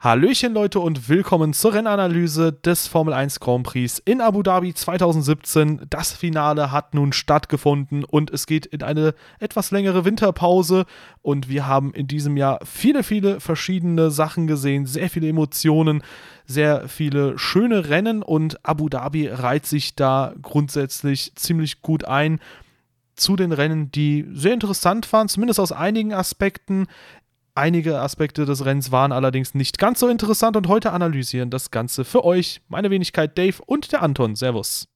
Hallöchen Leute und willkommen zur Rennanalyse des Formel 1 Grand Prix in Abu Dhabi 2017. Das Finale hat nun stattgefunden und es geht in eine etwas längere Winterpause und wir haben in diesem Jahr viele, viele verschiedene Sachen gesehen, sehr viele Emotionen, sehr viele schöne Rennen und Abu Dhabi reiht sich da grundsätzlich ziemlich gut ein zu den Rennen, die sehr interessant waren, zumindest aus einigen Aspekten. Einige Aspekte des Rennens waren allerdings nicht ganz so interessant und heute analysieren das Ganze für euch meine Wenigkeit Dave und der Anton. Servus.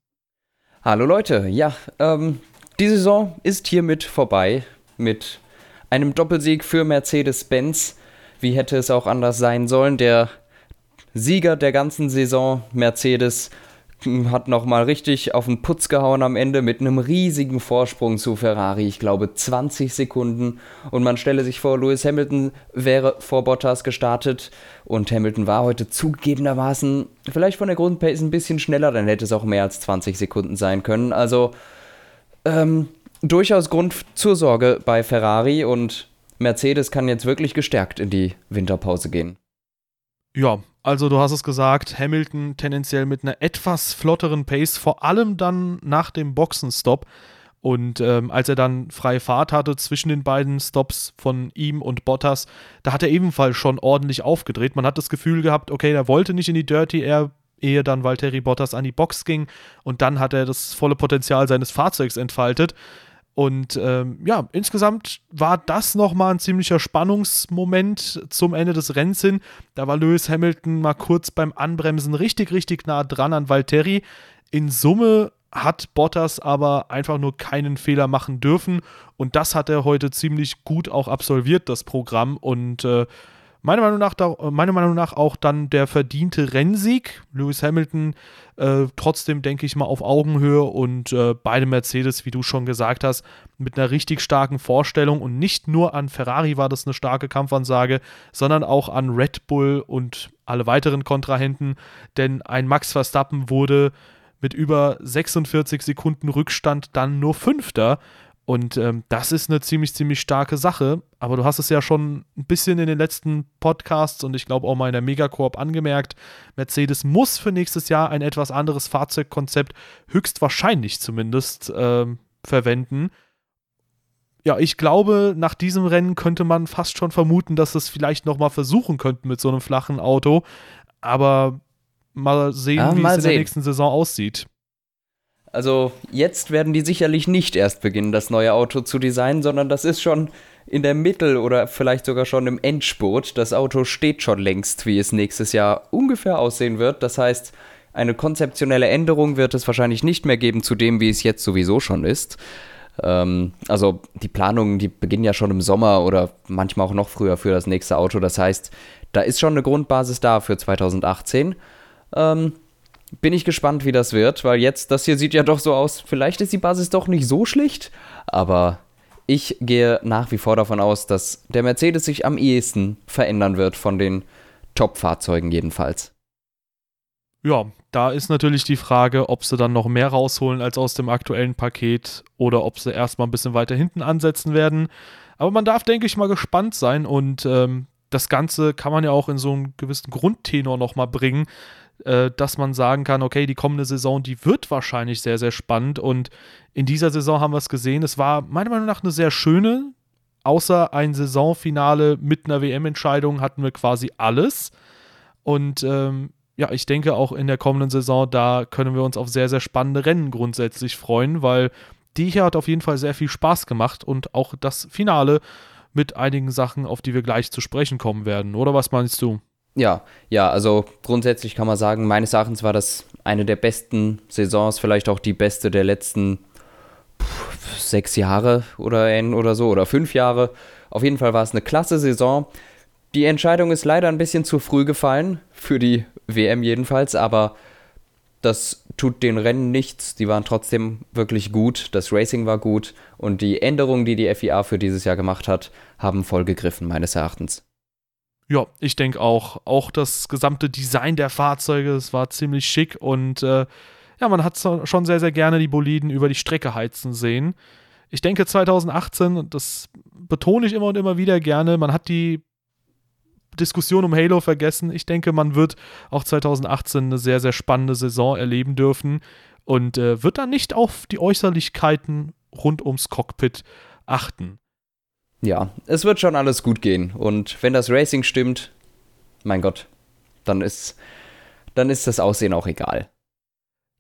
Hallo Leute, ja, ähm, die Saison ist hiermit vorbei mit einem Doppelsieg für Mercedes-Benz. Wie hätte es auch anders sein sollen? Der Sieger der ganzen Saison, Mercedes, hat nochmal richtig auf den Putz gehauen am Ende mit einem riesigen Vorsprung zu Ferrari. Ich glaube 20 Sekunden. Und man stelle sich vor, Lewis Hamilton wäre vor Bottas gestartet. Und Hamilton war heute zugegebenermaßen vielleicht von der Grundpace ein bisschen schneller. Dann hätte es auch mehr als 20 Sekunden sein können. Also ähm, durchaus Grund zur Sorge bei Ferrari. Und Mercedes kann jetzt wirklich gestärkt in die Winterpause gehen. Ja, also du hast es gesagt, Hamilton tendenziell mit einer etwas flotteren Pace, vor allem dann nach dem Boxenstopp. Und ähm, als er dann freie Fahrt hatte zwischen den beiden Stops von ihm und Bottas, da hat er ebenfalls schon ordentlich aufgedreht. Man hat das Gefühl gehabt, okay, er wollte nicht in die Dirty Air, ehe dann Valtteri Bottas an die Box ging. Und dann hat er das volle Potenzial seines Fahrzeugs entfaltet. Und ähm, ja, insgesamt war das nochmal ein ziemlicher Spannungsmoment zum Ende des Rennens hin. Da war Lewis Hamilton mal kurz beim Anbremsen richtig, richtig nah dran an Valtteri. In Summe hat Bottas aber einfach nur keinen Fehler machen dürfen. Und das hat er heute ziemlich gut auch absolviert, das Programm. Und äh, meiner Meinung nach, da, meiner Meinung nach auch dann der verdiente Rennsieg. Lewis Hamilton äh, trotzdem, denke ich mal, auf Augenhöhe und äh, beide Mercedes, wie du schon gesagt hast, mit einer richtig starken Vorstellung und nicht nur an Ferrari war das eine starke Kampfansage, sondern auch an Red Bull und alle weiteren Kontrahenten, denn ein Max Verstappen wurde mit über 46 Sekunden Rückstand dann nur Fünfter und ähm, das ist eine ziemlich, ziemlich starke Sache. Aber du hast es ja schon ein bisschen in den letzten Podcasts und ich glaube auch mal in der Megacorp angemerkt. Mercedes muss für nächstes Jahr ein etwas anderes Fahrzeugkonzept, höchstwahrscheinlich zumindest, ähm, verwenden. Ja, ich glaube, nach diesem Rennen könnte man fast schon vermuten, dass es vielleicht nochmal versuchen könnten mit so einem flachen Auto. Aber mal sehen, ja, wie es in sehen. der nächsten Saison aussieht. Also jetzt werden die sicherlich nicht erst beginnen, das neue Auto zu designen, sondern das ist schon in der Mittel- oder vielleicht sogar schon im Endspurt. Das Auto steht schon längst, wie es nächstes Jahr ungefähr aussehen wird. Das heißt, eine konzeptionelle Änderung wird es wahrscheinlich nicht mehr geben zu dem, wie es jetzt sowieso schon ist. Ähm, also die Planungen, die beginnen ja schon im Sommer oder manchmal auch noch früher für das nächste Auto. Das heißt, da ist schon eine Grundbasis da für 2018. Ähm, bin ich gespannt, wie das wird, weil jetzt, das hier sieht ja doch so aus, vielleicht ist die Basis doch nicht so schlicht, aber ich gehe nach wie vor davon aus, dass der Mercedes sich am ehesten verändern wird von den Top-Fahrzeugen jedenfalls. Ja, da ist natürlich die Frage, ob sie dann noch mehr rausholen als aus dem aktuellen Paket oder ob sie erstmal ein bisschen weiter hinten ansetzen werden. Aber man darf, denke ich, mal gespannt sein und ähm, das Ganze kann man ja auch in so einen gewissen Grundtenor nochmal bringen äh, dass man sagen kann, okay, die kommende Saison, die wird wahrscheinlich sehr, sehr spannend. Und in dieser Saison haben wir es gesehen. Es war meiner Meinung nach eine sehr schöne, außer ein Saisonfinale mit einer WM-Entscheidung hatten wir quasi alles. Und ähm, ja, ich denke auch in der kommenden Saison, da können wir uns auf sehr, sehr spannende Rennen grundsätzlich freuen, weil die hier hat auf jeden Fall sehr viel Spaß gemacht und auch das Finale mit einigen Sachen, auf die wir gleich zu sprechen kommen werden. Oder was meinst du? Ja, ja, also grundsätzlich kann man sagen, meines Erachtens war das eine der besten Saisons, vielleicht auch die beste der letzten pff, sechs Jahre oder, oder so oder fünf Jahre. Auf jeden Fall war es eine klasse Saison. Die Entscheidung ist leider ein bisschen zu früh gefallen, für die WM jedenfalls, aber das tut den Rennen nichts. Die waren trotzdem wirklich gut, das Racing war gut und die Änderungen, die die FIA für dieses Jahr gemacht hat, haben voll gegriffen, meines Erachtens. Ja, ich denke auch. Auch das gesamte Design der Fahrzeuge, es war ziemlich schick und äh, ja, man hat schon sehr, sehr gerne die Boliden über die Strecke heizen sehen. Ich denke 2018, das betone ich immer und immer wieder gerne, man hat die Diskussion um Halo vergessen. Ich denke, man wird auch 2018 eine sehr, sehr spannende Saison erleben dürfen und äh, wird dann nicht auf die Äußerlichkeiten rund ums Cockpit achten. Ja, es wird schon alles gut gehen. Und wenn das Racing stimmt, mein Gott, dann ist, dann ist das Aussehen auch egal.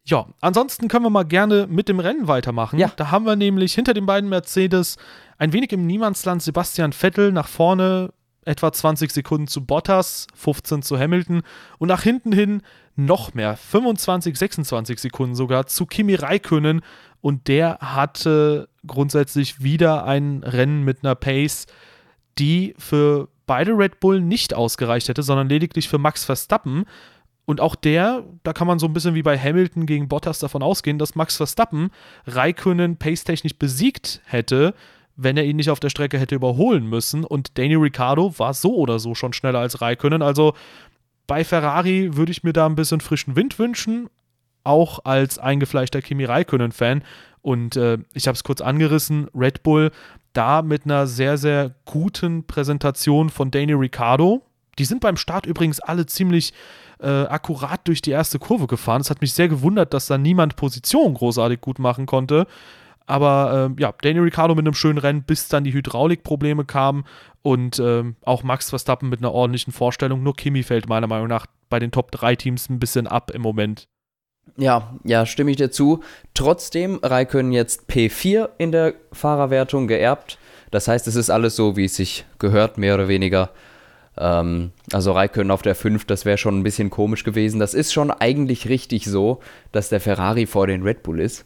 Ja, ansonsten können wir mal gerne mit dem Rennen weitermachen. Ja. Da haben wir nämlich hinter den beiden Mercedes ein wenig im Niemandsland Sebastian Vettel nach vorne etwa 20 Sekunden zu Bottas, 15 zu Hamilton und nach hinten hin noch mehr, 25, 26 Sekunden sogar zu Kimi Räikkönen und der hatte grundsätzlich wieder ein Rennen mit einer Pace, die für beide Red Bull nicht ausgereicht hätte, sondern lediglich für Max Verstappen. Und auch der, da kann man so ein bisschen wie bei Hamilton gegen Bottas davon ausgehen, dass Max Verstappen Raikönnen pace-technisch besiegt hätte, wenn er ihn nicht auf der Strecke hätte überholen müssen. Und Danny Ricciardo war so oder so schon schneller als Raikönnen. Also bei Ferrari würde ich mir da ein bisschen frischen Wind wünschen, auch als eingefleischter Kimi Raikönnen-Fan. Und äh, ich habe es kurz angerissen, Red Bull da mit einer sehr, sehr guten Präsentation von Danny Ricciardo. Die sind beim Start übrigens alle ziemlich äh, akkurat durch die erste Kurve gefahren. Es hat mich sehr gewundert, dass da niemand Position großartig gut machen konnte. Aber äh, ja, Daniel Ricciardo mit einem schönen Rennen, bis dann die Hydraulikprobleme kamen und äh, auch Max Verstappen mit einer ordentlichen Vorstellung. Nur Kimi fällt meiner Meinung nach bei den Top 3 Teams ein bisschen ab im Moment. Ja, ja, stimme ich dir zu. Trotzdem, Raikön jetzt P4 in der Fahrerwertung geerbt. Das heißt, es ist alles so, wie es sich gehört, mehr oder weniger. Ähm, also Raikön auf der 5, das wäre schon ein bisschen komisch gewesen. Das ist schon eigentlich richtig so, dass der Ferrari vor den Red Bull ist.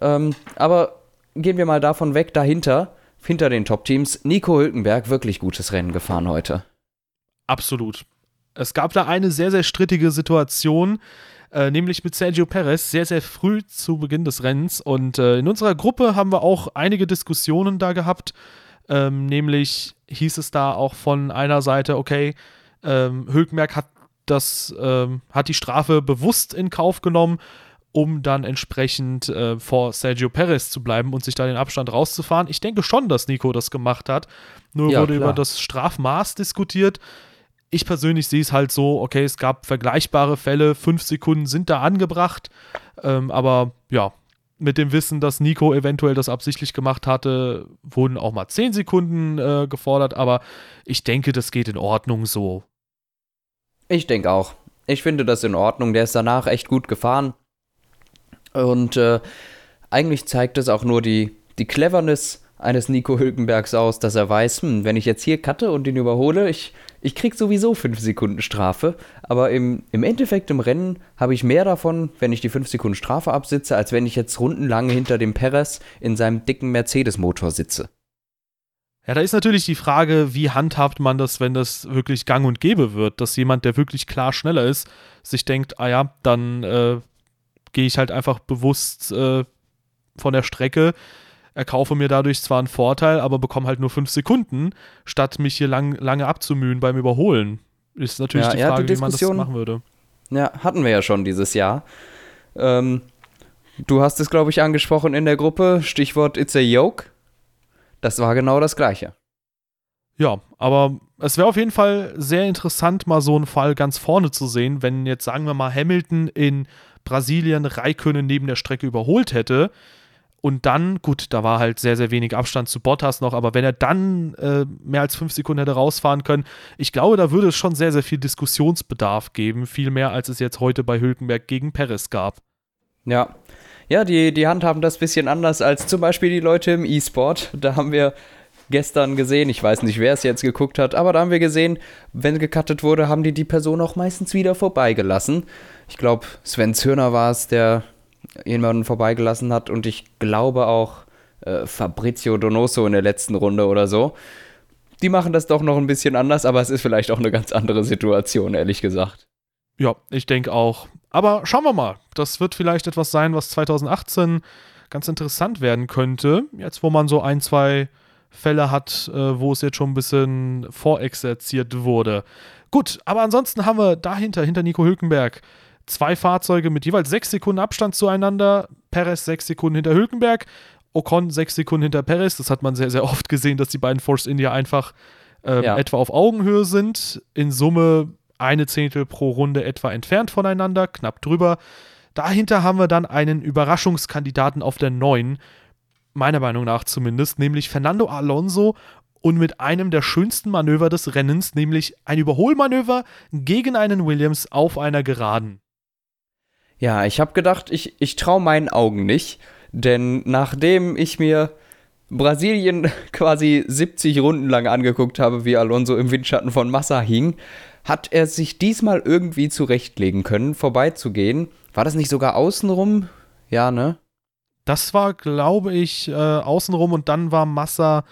Ähm, aber gehen wir mal davon weg, dahinter, hinter den Top-Teams, Nico Hülkenberg, wirklich gutes Rennen gefahren heute. Absolut. Es gab da eine sehr, sehr strittige Situation, äh, nämlich mit Sergio Perez, sehr, sehr früh zu Beginn des Rennens. Und äh, in unserer Gruppe haben wir auch einige Diskussionen da gehabt. Ähm, nämlich hieß es da auch von einer Seite, okay, ähm, Hülkenberg hat das, ähm, hat die Strafe bewusst in Kauf genommen um dann entsprechend äh, vor Sergio Perez zu bleiben und sich da den Abstand rauszufahren. Ich denke schon, dass Nico das gemacht hat. Nur ja, wurde klar. über das Strafmaß diskutiert. Ich persönlich sehe es halt so, okay, es gab vergleichbare Fälle, fünf Sekunden sind da angebracht, ähm, aber ja, mit dem Wissen, dass Nico eventuell das absichtlich gemacht hatte, wurden auch mal zehn Sekunden äh, gefordert, aber ich denke, das geht in Ordnung so. Ich denke auch. Ich finde das in Ordnung. Der ist danach echt gut gefahren. Und äh, eigentlich zeigt es auch nur die, die Cleverness eines Nico Hülkenbergs aus, dass er weiß, hm, wenn ich jetzt hier cutte und ihn überhole, ich, ich krieg sowieso 5 Sekunden Strafe. Aber im, im Endeffekt im Rennen habe ich mehr davon, wenn ich die 5 Sekunden Strafe absitze, als wenn ich jetzt rundenlang hinter dem Perez in seinem dicken Mercedes-Motor sitze. Ja, da ist natürlich die Frage, wie handhabt man das, wenn das wirklich gang und gäbe wird, dass jemand, der wirklich klar schneller ist, sich denkt, ah ja, dann äh, gehe ich halt einfach bewusst äh, von der Strecke, erkaufe mir dadurch zwar einen Vorteil, aber bekomme halt nur fünf Sekunden, statt mich hier lang, lange abzumühen beim Überholen. Ist natürlich ja, die Frage, die wie man das machen würde. Ja, hatten wir ja schon dieses Jahr. Ähm, du hast es, glaube ich, angesprochen in der Gruppe, Stichwort It's a Yoke. Das war genau das Gleiche. Ja, aber es wäre auf jeden Fall sehr interessant, mal so einen Fall ganz vorne zu sehen, wenn jetzt, sagen wir mal, Hamilton in Brasilien Raikönnen neben der Strecke überholt hätte. Und dann, gut, da war halt sehr, sehr wenig Abstand zu Bottas noch, aber wenn er dann äh, mehr als fünf Sekunden hätte rausfahren können, ich glaube, da würde es schon sehr, sehr viel Diskussionsbedarf geben, viel mehr als es jetzt heute bei Hülkenberg gegen Perez gab. Ja. Ja, die, die handhaben das ein bisschen anders als zum Beispiel die Leute im E-Sport. Da haben wir gestern gesehen. Ich weiß nicht, wer es jetzt geguckt hat, aber da haben wir gesehen, wenn gecuttet wurde, haben die die Person auch meistens wieder vorbeigelassen. Ich glaube, Sven Zürner war es, der jemanden vorbeigelassen hat und ich glaube auch äh, Fabrizio Donoso in der letzten Runde oder so. Die machen das doch noch ein bisschen anders, aber es ist vielleicht auch eine ganz andere Situation, ehrlich gesagt. Ja, ich denke auch. Aber schauen wir mal. Das wird vielleicht etwas sein, was 2018 ganz interessant werden könnte. Jetzt, wo man so ein, zwei Fälle hat, äh, wo es jetzt schon ein bisschen vorexerziert wurde. Gut, aber ansonsten haben wir dahinter, hinter Nico Hülkenberg, zwei Fahrzeuge mit jeweils sechs Sekunden Abstand zueinander. Perez sechs Sekunden hinter Hülkenberg, Ocon sechs Sekunden hinter Perez. Das hat man sehr, sehr oft gesehen, dass die beiden Force India einfach äh, ja. etwa auf Augenhöhe sind. In Summe eine Zehntel pro Runde etwa entfernt voneinander, knapp drüber. Dahinter haben wir dann einen Überraschungskandidaten auf der 9, meiner Meinung nach zumindest, nämlich Fernando Alonso und mit einem der schönsten Manöver des Rennens, nämlich ein Überholmanöver gegen einen Williams auf einer Geraden. Ja, ich habe gedacht, ich, ich traue meinen Augen nicht, denn nachdem ich mir Brasilien quasi 70 Runden lang angeguckt habe, wie Alonso im Windschatten von Massa hing, hat er sich diesmal irgendwie zurechtlegen können, vorbeizugehen. War das nicht sogar außenrum? Ja, ne? Das war, glaube ich, äh, außenrum und dann war Massa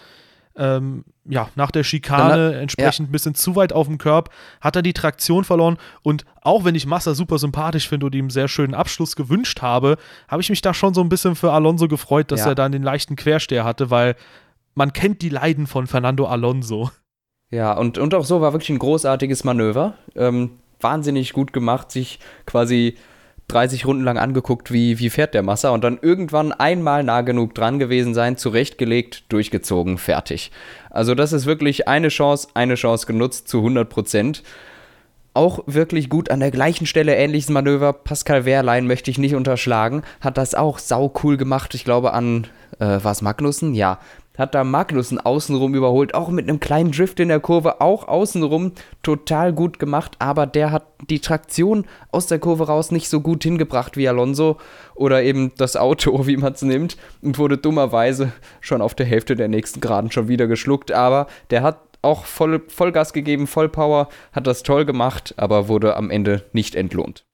ähm, ja, nach der Schikane hat, entsprechend ein ja. bisschen zu weit auf dem Körb, hat er die Traktion verloren und auch wenn ich Massa super sympathisch finde und ihm einen sehr schönen Abschluss gewünscht habe, habe ich mich da schon so ein bisschen für Alonso gefreut, dass ja. er dann den leichten Quersteher hatte, weil man kennt die Leiden von Fernando Alonso. Ja, und, und auch so war wirklich ein großartiges Manöver. Ähm, wahnsinnig gut gemacht, sich quasi 30 Runden lang angeguckt, wie, wie fährt der Massa und dann irgendwann einmal nah genug dran gewesen sein, zurechtgelegt, durchgezogen, fertig. Also das ist wirklich eine Chance, eine Chance genutzt zu 100 Prozent. Auch wirklich gut an der gleichen Stelle ähnliches Manöver. Pascal Wehrlein möchte ich nicht unterschlagen. Hat das auch sau cool gemacht. Ich glaube an, äh, war es Magnussen? Ja, hat da Magnussen außenrum überholt, auch mit einem kleinen Drift in der Kurve, auch außenrum total gut gemacht, aber der hat die Traktion aus der Kurve raus nicht so gut hingebracht wie Alonso oder eben das Auto, wie man es nimmt, und wurde dummerweise schon auf der Hälfte der nächsten Geraden schon wieder geschluckt, aber der hat auch voll, Vollgas gegeben, Vollpower, hat das toll gemacht, aber wurde am Ende nicht entlohnt.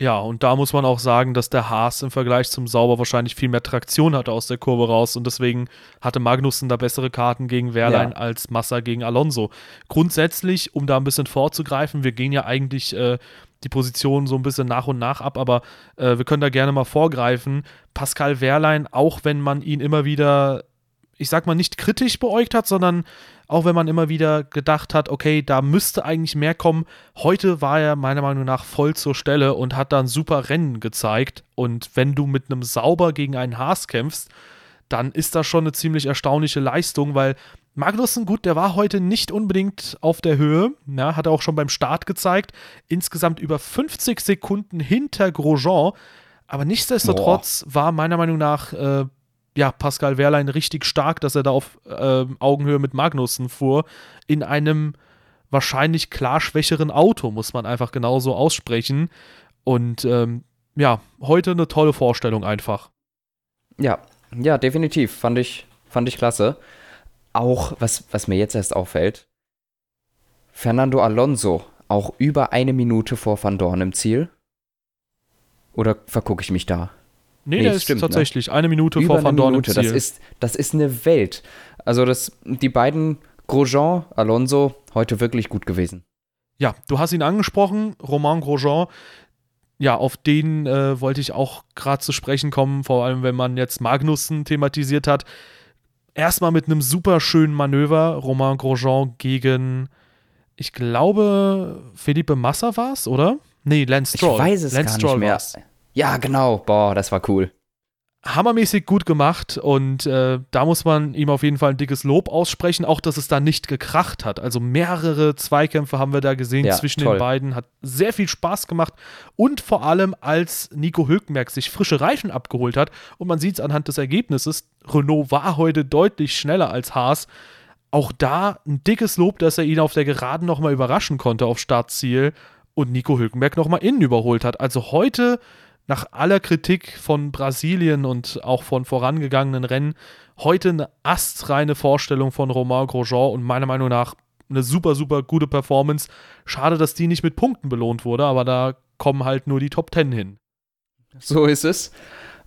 Ja, und da muss man auch sagen, dass der Haas im Vergleich zum Sauber wahrscheinlich viel mehr Traktion hatte aus der Kurve raus und deswegen hatte Magnussen da bessere Karten gegen Wehrlein ja. als Massa gegen Alonso. Grundsätzlich, um da ein bisschen vorzugreifen, wir gehen ja eigentlich äh, die Position so ein bisschen nach und nach ab, aber äh, wir können da gerne mal vorgreifen. Pascal Wehrlein, auch wenn man ihn immer wieder ich sag mal, nicht kritisch beäugt hat, sondern auch wenn man immer wieder gedacht hat, okay, da müsste eigentlich mehr kommen. Heute war er meiner Meinung nach voll zur Stelle und hat da ein super Rennen gezeigt. Und wenn du mit einem Sauber gegen einen Haas kämpfst, dann ist das schon eine ziemlich erstaunliche Leistung, weil Magnussen, gut, der war heute nicht unbedingt auf der Höhe, ja, hat er auch schon beim Start gezeigt, insgesamt über 50 Sekunden hinter Grosjean, aber nichtsdestotrotz Boah. war meiner Meinung nach äh, ja, Pascal Wehrlein richtig stark, dass er da auf äh, Augenhöhe mit Magnussen fuhr, in einem wahrscheinlich klar schwächeren Auto, muss man einfach genauso aussprechen. Und ähm, ja, heute eine tolle Vorstellung einfach. Ja, ja, definitiv. Fand ich, fand ich klasse. Auch, was, was mir jetzt erst auffällt, Fernando Alonso auch über eine Minute vor Van Dorn im Ziel. Oder vergucke ich mich da? Nee, nee der ist stimmt, ne? tatsächlich ne? eine Minute Über vor Van Dorn Minute. Das ist, das ist eine Welt. Also das, die beiden Grosjean, Alonso, heute wirklich gut gewesen. Ja, du hast ihn angesprochen, Romain Grosjean. Ja, auf den äh, wollte ich auch gerade zu sprechen kommen, vor allem wenn man jetzt Magnussen thematisiert hat. Erstmal mit einem super schönen Manöver, Romain Grosjean gegen, ich glaube, Felipe Massa war es, oder? Nee, Lance Stroll. Ich weiß es Lance gar Stroll nicht mehr. War's. Ja, genau. Boah, das war cool. Hammermäßig gut gemacht und äh, da muss man ihm auf jeden Fall ein dickes Lob aussprechen, auch dass es da nicht gekracht hat. Also mehrere Zweikämpfe haben wir da gesehen ja, zwischen toll. den beiden, hat sehr viel Spaß gemacht und vor allem als Nico Hülkenberg sich frische Reifen abgeholt hat und man sieht es anhand des Ergebnisses, Renault war heute deutlich schneller als Haas. Auch da ein dickes Lob, dass er ihn auf der Geraden nochmal überraschen konnte auf Startziel und Nico Hülkenberg nochmal innen überholt hat. Also heute nach aller Kritik von Brasilien und auch von vorangegangenen Rennen heute eine astreine Vorstellung von Romain Grosjean und meiner Meinung nach eine super, super gute Performance. Schade, dass die nicht mit Punkten belohnt wurde, aber da kommen halt nur die Top Ten hin. So ist es.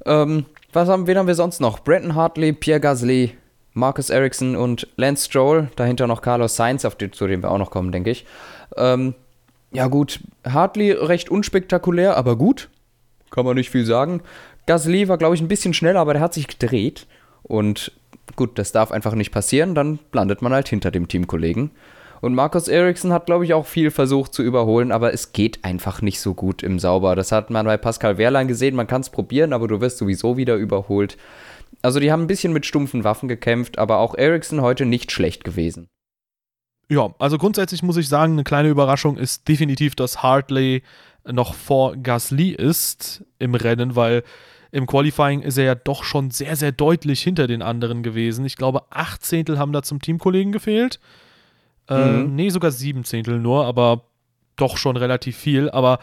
Ähm, was haben, wen haben wir sonst noch? Brandon Hartley, Pierre Gasly, Marcus Ericsson und Lance Stroll. Dahinter noch Carlos Sainz, auf den, zu dem wir auch noch kommen, denke ich. Ähm, ja, gut. Hartley recht unspektakulär, aber gut kann man nicht viel sagen. Gasly war, glaube ich, ein bisschen schneller, aber der hat sich gedreht. Und gut, das darf einfach nicht passieren, dann landet man halt hinter dem Teamkollegen. Und Markus Eriksson hat, glaube ich, auch viel versucht zu überholen, aber es geht einfach nicht so gut im Sauber. Das hat man bei Pascal Wehrlein gesehen, man kann es probieren, aber du wirst sowieso wieder überholt. Also die haben ein bisschen mit stumpfen Waffen gekämpft, aber auch Eriksson heute nicht schlecht gewesen. Ja, also grundsätzlich muss ich sagen, eine kleine Überraschung ist definitiv, dass Hartley noch vor Gasly ist im Rennen, weil im Qualifying ist er ja doch schon sehr, sehr deutlich hinter den anderen gewesen. Ich glaube, acht Zehntel haben da zum Teamkollegen gefehlt. Äh, mhm. Äh, nee, sogar sieben Zehntel nur, aber doch schon relativ viel. Aber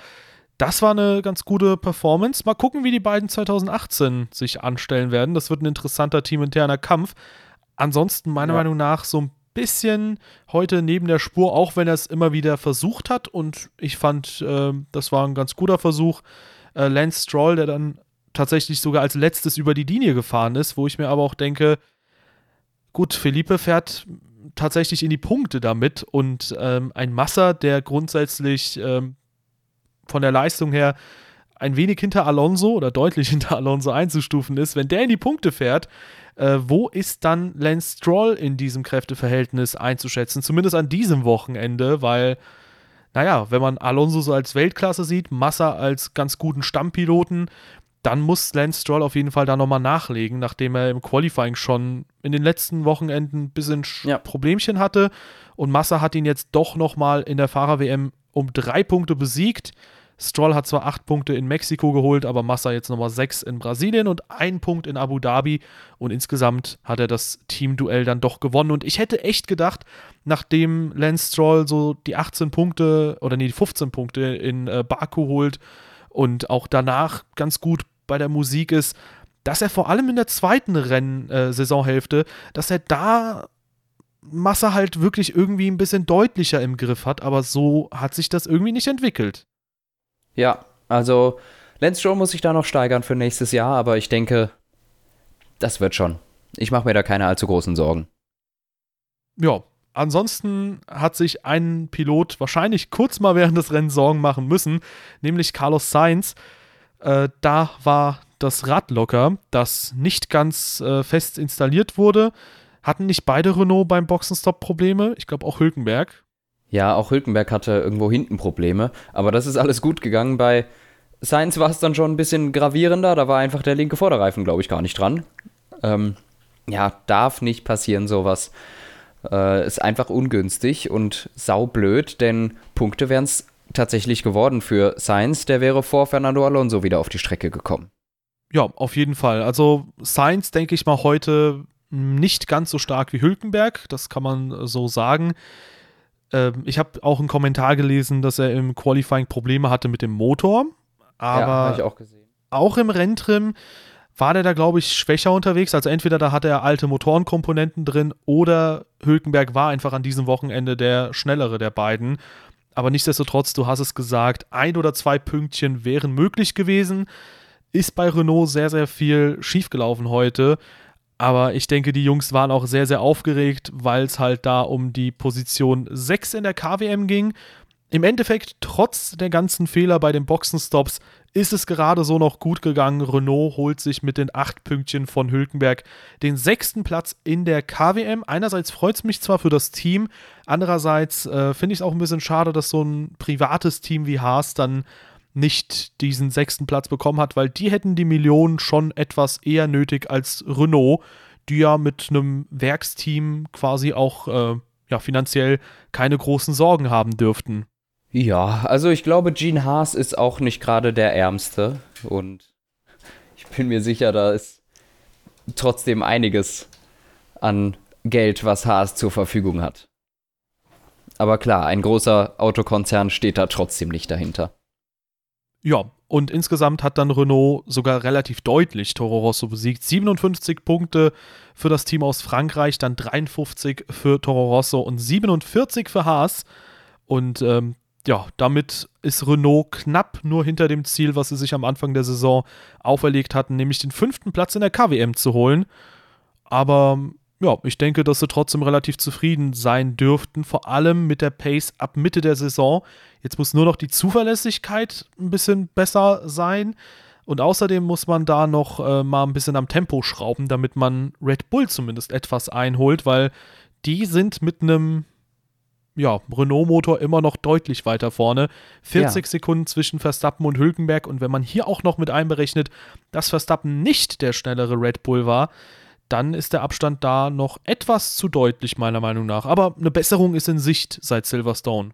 das war eine ganz gute Performance. Mal gucken, wie die beiden 2018 sich anstellen werden. Das wird ein interessanter teaminterner Kampf. Ansonsten, meiner ja. Meinung nach, so ein bisschen heute neben der Spur, auch wenn er es immer wieder versucht hat. Und ich fand, äh, das war ein ganz guter Versuch. Äh, Lance Stroll, der dann tatsächlich sogar als letztes über die Linie gefahren ist, wo ich mir aber auch denke, gut, Felipe fährt tatsächlich in die Punkte damit und ähm, ein Massa, der grundsätzlich ähm, von der Leistung her ein wenig hinter Alonso oder deutlich hinter Alonso einzustufen ist, wenn der in die Punkte fährt, äh, wo ist dann Lance Stroll in diesem Kräfteverhältnis einzuschätzen? Zumindest an diesem Wochenende, weil, naja, wenn man Alonso so als Weltklasse sieht, Massa als ganz guten Stammpiloten, dann muss Lance Stroll auf jeden Fall da nochmal nachlegen, nachdem er im Qualifying schon in den letzten Wochenenden ein bisschen ja. Problemchen hatte. Und Massa hat ihn jetzt doch nochmal in der Fahrer-WM um drei Punkte besiegt. Stroll hat zwar acht Punkte in Mexiko geholt, aber Massa jetzt nochmal sechs in Brasilien und ein Punkt in Abu Dhabi. Und insgesamt hat er das Teamduell dann doch gewonnen. Und ich hätte echt gedacht, nachdem Lance Stroll so die 18 Punkte oder nee, die 15 Punkte in äh, Baku holt und auch danach ganz gut bei der Musik ist, dass er vor allem in der zweiten Rennsaisonhälfte, äh, dass er da Massa halt wirklich irgendwie ein bisschen deutlicher im Griff hat, aber so hat sich das irgendwie nicht entwickelt. Ja, also Lance Stroll muss sich da noch steigern für nächstes Jahr, aber ich denke, das wird schon. Ich mache mir da keine allzu großen Sorgen. Ja, ansonsten hat sich ein Pilot wahrscheinlich kurz mal während des Rennens Sorgen machen müssen, nämlich Carlos Sainz. Äh, da war das Rad locker, das nicht ganz äh, fest installiert wurde. Hatten nicht beide Renault beim Boxenstopp Probleme? Ich glaube auch Hülkenberg. Ja, auch Hülkenberg hatte irgendwo hinten Probleme, aber das ist alles gut gegangen. Bei Sainz war es dann schon ein bisschen gravierender, da war einfach der linke Vorderreifen, glaube ich, gar nicht dran. Ähm, ja, darf nicht passieren, sowas. Äh, ist einfach ungünstig und saublöd, denn Punkte wären es tatsächlich geworden für Sainz, der wäre vor Fernando Alonso wieder auf die Strecke gekommen. Ja, auf jeden Fall. Also Sainz, denke ich mal, heute nicht ganz so stark wie Hülkenberg, das kann man so sagen. Ähm, ich habe auch einen Kommentar gelesen, dass er im Qualifying Probleme hatte mit dem Motor. Aber ja, auch, auch, im Renntrim war der da, glaube ich, schwächer unterwegs. Also entweder da hatte er alte Motorenkomponenten drin oder Hülkenberg war einfach an diesem Wochenende der schnellere der beiden. Aber nichtsdestotrotz, du hast es gesagt, ein oder zwei Pünktchen wären möglich gewesen. Ist bei Renault sehr, sehr viel schiefgelaufen heute. Aber ich denke, die Jungs waren auch sehr, sehr aufgeregt, weil es halt da um die Position 6 in der KWM ging. Im Endeffekt, trotz der ganzen Fehler bei den Boxenstops, ist es gerade so noch gut gegangen. Renault holt sich mit den acht Pünktchen von Hülkenberg den sechsten Platz in der KWM. Einerseits freut es mich zwar für das Team, andererseits äh, finde ich es auch ein bisschen schade, dass so ein privates Team wie Haas dann nicht diesen sechsten Platz bekommen hat, weil die hätten die Millionen schon etwas eher nötig als Renault, die ja mit einem Werksteam quasi auch äh, ja, finanziell keine großen Sorgen haben dürften. Ja, also ich glaube, Gene Haas ist auch nicht gerade der Ärmste und ich bin mir sicher, da ist trotzdem einiges an Geld, was Haas zur Verfügung hat. Aber klar, ein großer Autokonzern steht da trotzdem nicht dahinter. Ja, und insgesamt hat dann Renault sogar relativ deutlich Toro Rosso besiegt. 57 Punkte für das Team aus Frankreich, dann 53 für Toro Rosso und 47 für Haas. Und ähm, ja, damit ist Renault knapp nur hinter dem Ziel, was sie sich am Anfang der Saison auferlegt hatten, nämlich den fünften Platz in der KWM zu holen. Aber ja, ich denke, dass sie trotzdem relativ zufrieden sein dürften, vor allem mit der Pace ab Mitte der Saison. Jetzt muss nur noch die Zuverlässigkeit ein bisschen besser sein. Und außerdem muss man da noch äh, mal ein bisschen am Tempo schrauben, damit man Red Bull zumindest etwas einholt, weil die sind mit einem ja, Renault-Motor immer noch deutlich weiter vorne. 40 ja. Sekunden zwischen Verstappen und Hülkenberg. Und wenn man hier auch noch mit einberechnet, dass Verstappen nicht der schnellere Red Bull war, dann ist der Abstand da noch etwas zu deutlich, meiner Meinung nach. Aber eine Besserung ist in Sicht seit Silverstone.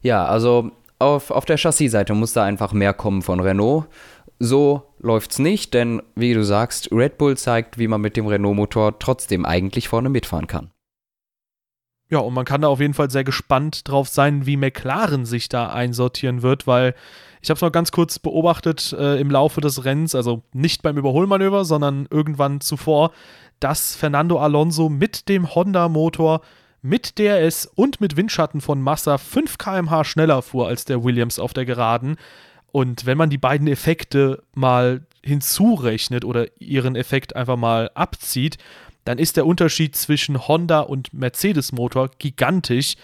Ja, also auf, auf der Chassisseite muss da einfach mehr kommen von Renault. So läuft's nicht, denn wie du sagst, Red Bull zeigt, wie man mit dem Renault-Motor trotzdem eigentlich vorne mitfahren kann. Ja, und man kann da auf jeden Fall sehr gespannt drauf sein, wie McLaren sich da einsortieren wird, weil ich habe es mal ganz kurz beobachtet äh, im Laufe des Rennens, also nicht beim Überholmanöver, sondern irgendwann zuvor, dass Fernando Alonso mit dem Honda-Motor mit DRS und mit Windschatten von Massa 5 km/h schneller fuhr als der Williams auf der Geraden. Und wenn man die beiden Effekte mal hinzurechnet oder ihren Effekt einfach mal abzieht, dann ist der Unterschied zwischen Honda und Mercedes-Motor gigantisch.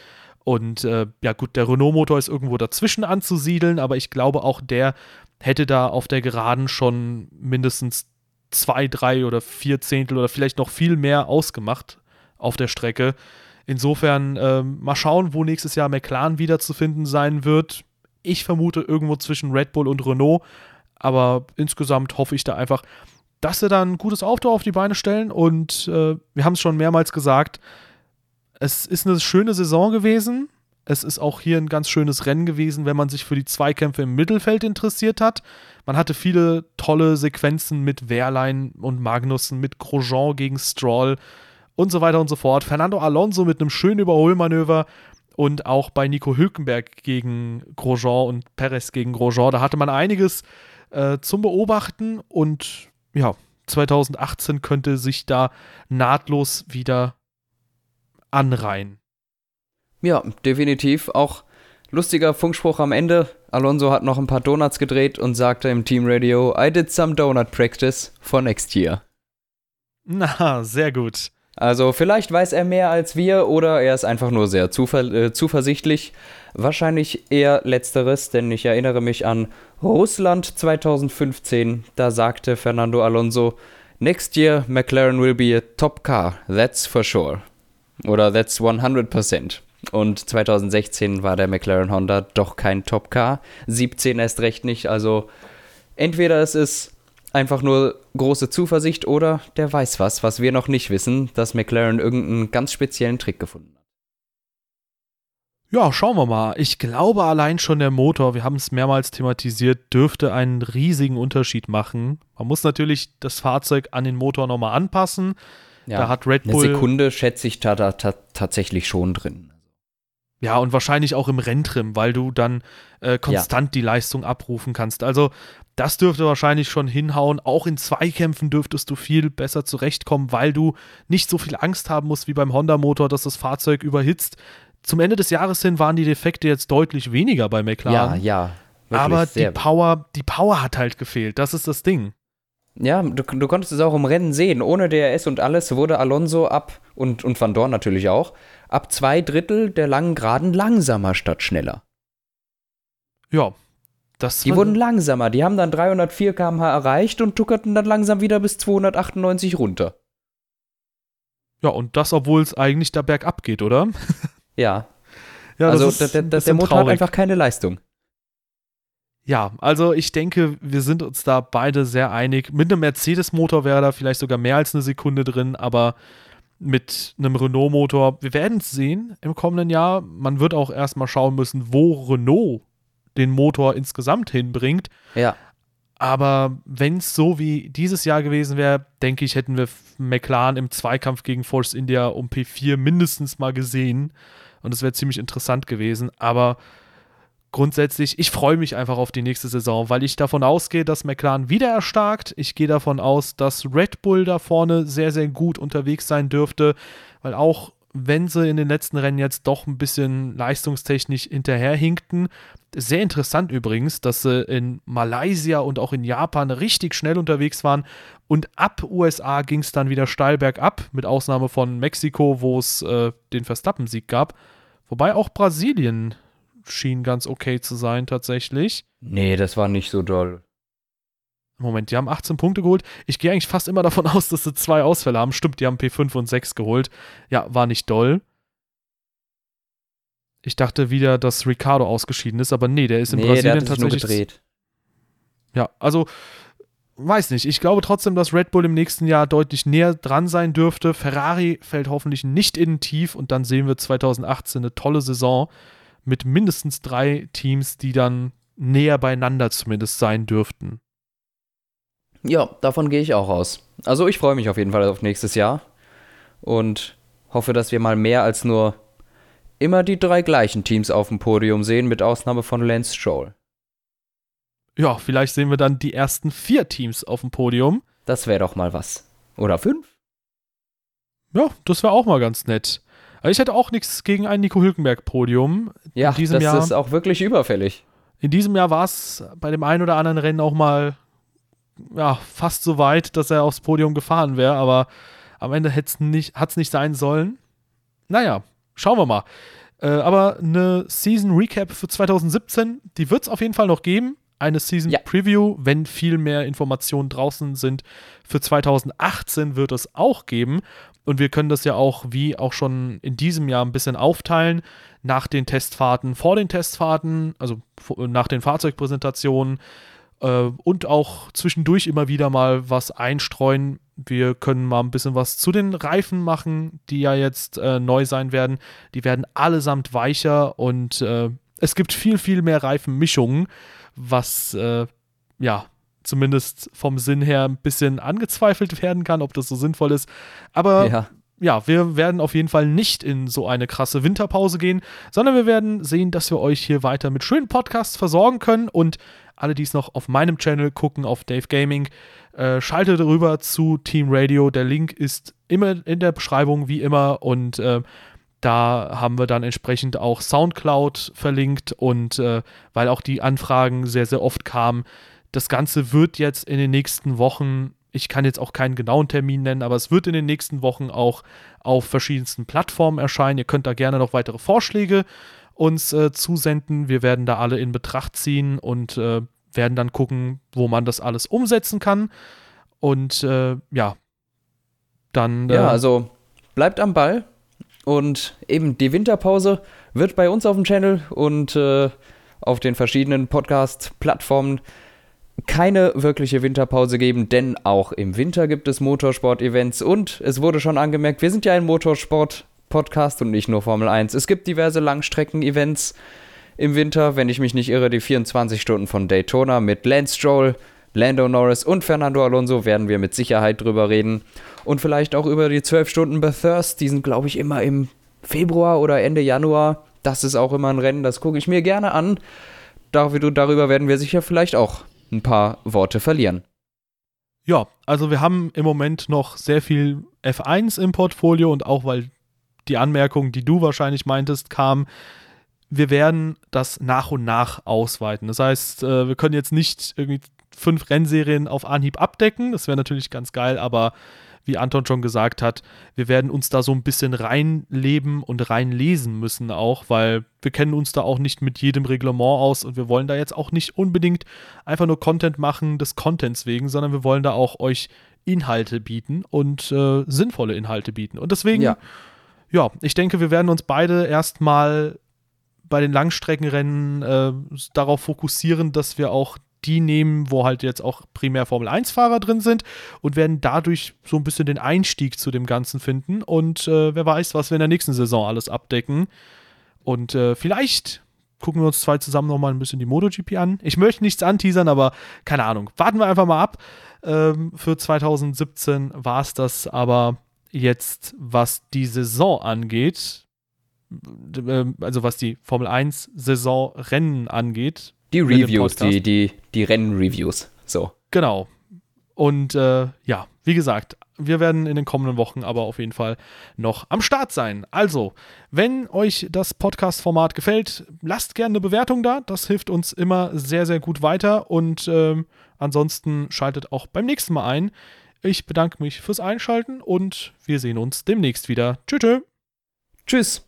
Und äh, ja gut, der Renault-Motor ist irgendwo dazwischen anzusiedeln, aber ich glaube auch der hätte da auf der Geraden schon mindestens zwei, drei oder vier Zehntel oder vielleicht noch viel mehr ausgemacht auf der Strecke. Insofern äh, mal schauen, wo nächstes Jahr McLaren wieder zu finden sein wird. Ich vermute irgendwo zwischen Red Bull und Renault, aber insgesamt hoffe ich da einfach, dass sie da ein gutes Auto auf die Beine stellen und äh, wir haben es schon mehrmals gesagt, es ist eine schöne Saison gewesen. Es ist auch hier ein ganz schönes Rennen gewesen, wenn man sich für die Zweikämpfe im Mittelfeld interessiert hat. Man hatte viele tolle Sequenzen mit Wehrlein und Magnussen, mit Grosjean gegen Stroll und so weiter und so fort. Fernando Alonso mit einem schönen Überholmanöver und auch bei Nico Hülkenberg gegen Grosjean und Perez gegen Grosjean. Da hatte man einiges äh, zum Beobachten und ja, 2018 könnte sich da nahtlos wieder anreihen. Ja, definitiv. Auch lustiger Funkspruch am Ende. Alonso hat noch ein paar Donuts gedreht und sagte im Teamradio, I did some donut practice for next year. Na, sehr gut. Also vielleicht weiß er mehr als wir oder er ist einfach nur sehr zuver äh, zuversichtlich. Wahrscheinlich eher letzteres, denn ich erinnere mich an Russland 2015. Da sagte Fernando Alonso, Next year McLaren will be a top car, that's for sure. Oder that's 100%. Und 2016 war der McLaren Honda doch kein Top Car. 17 erst recht nicht. Also entweder es ist einfach nur große Zuversicht oder der weiß was, was wir noch nicht wissen, dass McLaren irgendeinen ganz speziellen Trick gefunden hat. Ja, schauen wir mal. Ich glaube allein schon der Motor, wir haben es mehrmals thematisiert, dürfte einen riesigen Unterschied machen. Man muss natürlich das Fahrzeug an den Motor nochmal anpassen. Ja, da hat Red Bull. Eine Sekunde schätze ich da, da, da tatsächlich schon drin. Ja, und wahrscheinlich auch im Renntrim, weil du dann äh, konstant ja. die Leistung abrufen kannst. Also, das dürfte wahrscheinlich schon hinhauen. Auch in Zweikämpfen dürftest du viel besser zurechtkommen, weil du nicht so viel Angst haben musst wie beim Honda-Motor, dass das Fahrzeug überhitzt. Zum Ende des Jahres hin waren die Defekte jetzt deutlich weniger bei McLaren. Ja, ja. Aber die Power, die Power hat halt gefehlt. Das ist das Ding. Ja, du, du, konntest es auch im Rennen sehen. Ohne DRS und alles wurde Alonso ab, und, und Van Dorn natürlich auch, ab zwei Drittel der langen Geraden langsamer statt schneller. Ja, das Die wurden langsamer. Die haben dann 304 km/h erreicht und tuckerten dann langsam wieder bis 298 runter. Ja, und das, obwohl es eigentlich da bergab geht, oder? ja. ja also der, der, der Motor hat einfach keine Leistung. Ja, also ich denke, wir sind uns da beide sehr einig. Mit einem Mercedes-Motor wäre da vielleicht sogar mehr als eine Sekunde drin, aber mit einem Renault-Motor, wir werden es sehen im kommenden Jahr. Man wird auch erstmal schauen müssen, wo Renault den Motor insgesamt hinbringt. Ja. Aber wenn es so wie dieses Jahr gewesen wäre, denke ich, hätten wir McLaren im Zweikampf gegen Force India um P4 mindestens mal gesehen. Und es wäre ziemlich interessant gewesen. Aber grundsätzlich, ich freue mich einfach auf die nächste Saison, weil ich davon ausgehe, dass McLaren wieder erstarkt. Ich gehe davon aus, dass Red Bull da vorne sehr, sehr gut unterwegs sein dürfte, weil auch wenn sie in den letzten Rennen jetzt doch ein bisschen leistungstechnisch hinterherhinkten. Sehr interessant übrigens, dass sie in Malaysia und auch in Japan richtig schnell unterwegs waren und ab USA ging es dann wieder steil bergab, mit Ausnahme von Mexiko, wo es äh, den Verstappen-Sieg gab. Wobei auch Brasilien schien ganz okay zu sein tatsächlich. Nee, das war nicht so doll. Moment, die haben 18 Punkte geholt. Ich gehe eigentlich fast immer davon aus, dass sie zwei Ausfälle haben. Stimmt, die haben P5 und 6 geholt. Ja, war nicht doll. Ich dachte wieder, dass Ricardo ausgeschieden ist, aber nee, der ist in nee, Brasilien der hat tatsächlich. Nur gedreht. Ja, also weiß nicht. Ich glaube trotzdem, dass Red Bull im nächsten Jahr deutlich näher dran sein dürfte. Ferrari fällt hoffentlich nicht in tief und dann sehen wir 2018 eine tolle Saison mit mindestens drei Teams, die dann näher beieinander zumindest sein dürften. Ja, davon gehe ich auch aus. Also ich freue mich auf jeden Fall auf nächstes Jahr und hoffe, dass wir mal mehr als nur immer die drei gleichen Teams auf dem Podium sehen, mit Ausnahme von Lance Stroll. Ja, vielleicht sehen wir dann die ersten vier Teams auf dem Podium. Das wäre doch mal was. Oder fünf? Ja, das wäre auch mal ganz nett. Also ich hätte auch nichts gegen ein Nico Hülkenberg-Podium. Ja, das Jahr, ist auch wirklich überfällig. In diesem Jahr war es bei dem einen oder anderen Rennen auch mal ja, fast so weit, dass er aufs Podium gefahren wäre, aber am Ende hat es nicht, nicht sein sollen. Naja, schauen wir mal. Äh, aber eine Season Recap für 2017, die wird es auf jeden Fall noch geben. Eine Season ja. Preview, wenn viel mehr Informationen draußen sind. Für 2018 wird es auch geben. Und wir können das ja auch, wie auch schon in diesem Jahr, ein bisschen aufteilen. Nach den Testfahrten, vor den Testfahrten, also nach den Fahrzeugpräsentationen äh, und auch zwischendurch immer wieder mal was einstreuen, wir können mal ein bisschen was zu den Reifen machen, die ja jetzt äh, neu sein werden. Die werden allesamt weicher und äh, es gibt viel, viel mehr Reifenmischungen, was äh, ja zumindest vom Sinn her ein bisschen angezweifelt werden kann, ob das so sinnvoll ist. Aber ja. Ja, wir werden auf jeden Fall nicht in so eine krasse Winterpause gehen, sondern wir werden sehen, dass wir euch hier weiter mit schönen Podcasts versorgen können und alle, die es noch auf meinem Channel gucken, auf Dave Gaming, äh, schaltet rüber zu Team Radio. Der Link ist immer in der Beschreibung, wie immer. Und äh, da haben wir dann entsprechend auch Soundcloud verlinkt. Und äh, weil auch die Anfragen sehr, sehr oft kamen, das Ganze wird jetzt in den nächsten Wochen ich kann jetzt auch keinen genauen Termin nennen, aber es wird in den nächsten Wochen auch auf verschiedensten Plattformen erscheinen. Ihr könnt da gerne noch weitere Vorschläge uns äh, zusenden. Wir werden da alle in Betracht ziehen und äh, werden dann gucken, wo man das alles umsetzen kann. Und äh, ja, dann. ja, äh, also bleibt am Ball. Und eben die Winterpause wird bei uns auf dem Channel und äh, auf den verschiedenen Podcast-Plattformen keine wirkliche Winterpause geben, denn auch im Winter gibt es Motorsport-Events und es wurde schon angemerkt, wir sind ja ein Motorsport-Podcast und nicht nur Formel 1. Es gibt diverse Langstrecken-Events im Winter, wenn ich mich nicht irre, die 24 Stunden von Daytona mit Lance Stroll, Lando Norris und Fernando Alonso werden wir mit Sicherheit drüber reden. Und vielleicht auch über die 12 Stunden Bathurst, die sind, glaube ich, immer im Februar oder Ende Januar. Das ist auch immer ein Rennen, das gucke ich mir gerne an. Darüber werden wir sicher vielleicht auch ein paar Worte verlieren. Ja, also wir haben im Moment noch sehr viel F1 im Portfolio und auch weil die Anmerkung, die du wahrscheinlich meintest, kam, wir werden das nach und nach ausweiten. Das heißt, äh, wir können jetzt nicht irgendwie fünf Rennserien auf Anhieb abdecken. Das wäre natürlich ganz geil, aber wie Anton schon gesagt hat, wir werden uns da so ein bisschen reinleben und reinlesen müssen auch, weil wir kennen uns da auch nicht mit jedem Reglement aus und wir wollen da jetzt auch nicht unbedingt einfach nur Content machen des Contents wegen, sondern wir wollen da auch euch Inhalte bieten und äh, sinnvolle Inhalte bieten. Und deswegen, ja. ja, ich denke, wir werden uns beide erstmal bei den Langstreckenrennen äh, darauf fokussieren, dass wir auch die nehmen, wo halt jetzt auch primär Formel 1-Fahrer drin sind und werden dadurch so ein bisschen den Einstieg zu dem Ganzen finden. Und äh, wer weiß, was wir in der nächsten Saison alles abdecken. Und äh, vielleicht gucken wir uns zwei zusammen nochmal ein bisschen die MotoGP an. Ich möchte nichts anteasern, aber keine Ahnung. Warten wir einfach mal ab. Ähm, für 2017 war es das aber jetzt, was die Saison angeht. Ähm, also was die Formel 1 Saison Rennen angeht. Die Reviews, die, die, die Rennreviews. So. Genau. Und äh, ja, wie gesagt, wir werden in den kommenden Wochen aber auf jeden Fall noch am Start sein. Also, wenn euch das Podcast-Format gefällt, lasst gerne eine Bewertung da. Das hilft uns immer sehr, sehr gut weiter. Und ähm, ansonsten schaltet auch beim nächsten Mal ein. Ich bedanke mich fürs Einschalten und wir sehen uns demnächst wieder. Tschüss. Tschüss. Tschüss.